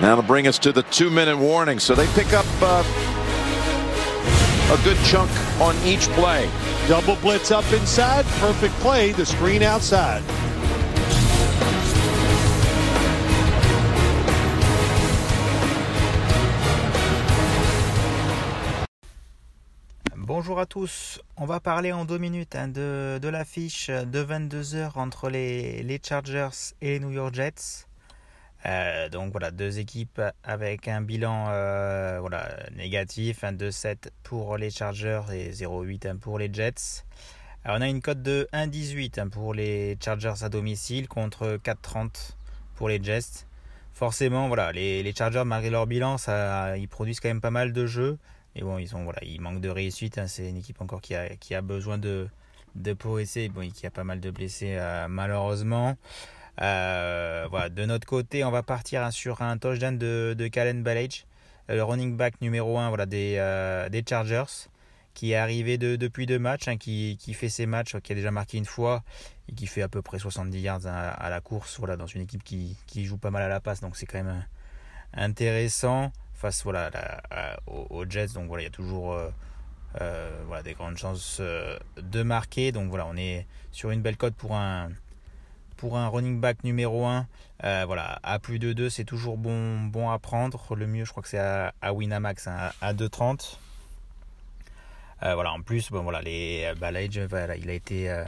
That'll bring us to the two-minute warning. So they pick up uh, a good chunk on each play. Double blitz up inside. Perfect play. The screen outside. Bonjour à tous, on va parler en deux minutes hein, de, de l'affiche de 22h entre les, les, Chargers et les New York Jets. Euh, donc voilà, deux équipes avec un bilan euh, voilà, négatif, hein, 2-7 pour les Chargers et 0-8 hein, pour les Jets. On a une cote de 1-18 hein, pour les Chargers à domicile contre 4-30 pour les Jets. Forcément, voilà, les, les, Chargers, malgré leur bilan, ça, ils produisent quand même pas mal de jeux. Et bon, ils, voilà, ils manquent de réussite. Hein. C'est une équipe encore qui a, qui a besoin de, de progresser. Bon, qui a pas mal de blessés euh, malheureusement. Euh, voilà, de notre côté, on va partir hein, sur un touchdown de, de Kalen Ballage, le running back numéro 1 voilà, des, euh, des Chargers, qui est arrivé de, depuis deux matchs, hein, qui, fait ses matchs, qui a déjà marqué une fois et qui fait à peu près 70 yards à, à la course, voilà, dans une équipe qui, joue pas mal à la passe. Donc c'est quand même intéressant face voilà, aux, Jets. Donc voilà, il y a toujours euh, euh, des grandes chances euh, de marquer. Donc voilà, on est sur une belle cote pour un, pour un running back numéro 1. Euh, voilà, à plus de 2, c'est toujours bon, bon à prendre. Le mieux, je crois que c'est à, à, Winamax hein, à 2,30. voilà, en plus, bon, voilà, les, bah, voilà, il a été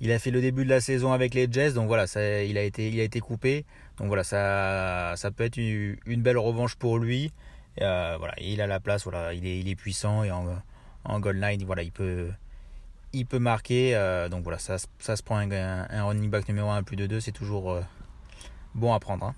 il a fait le début de la saison avec les Jets, donc voilà, ça, il, a été, il a été coupé. Donc voilà, ça, ça peut être une, belle revanche pour lui. Euh, voilà, il a la place, voilà, il est, il est puissant et en, en goal line, voilà, il peut, il peut marquer. Euh, donc voilà, ça, se prend un, un, running back numéro 1 plus de 2, c'est toujours euh, bon à prendre. Hein.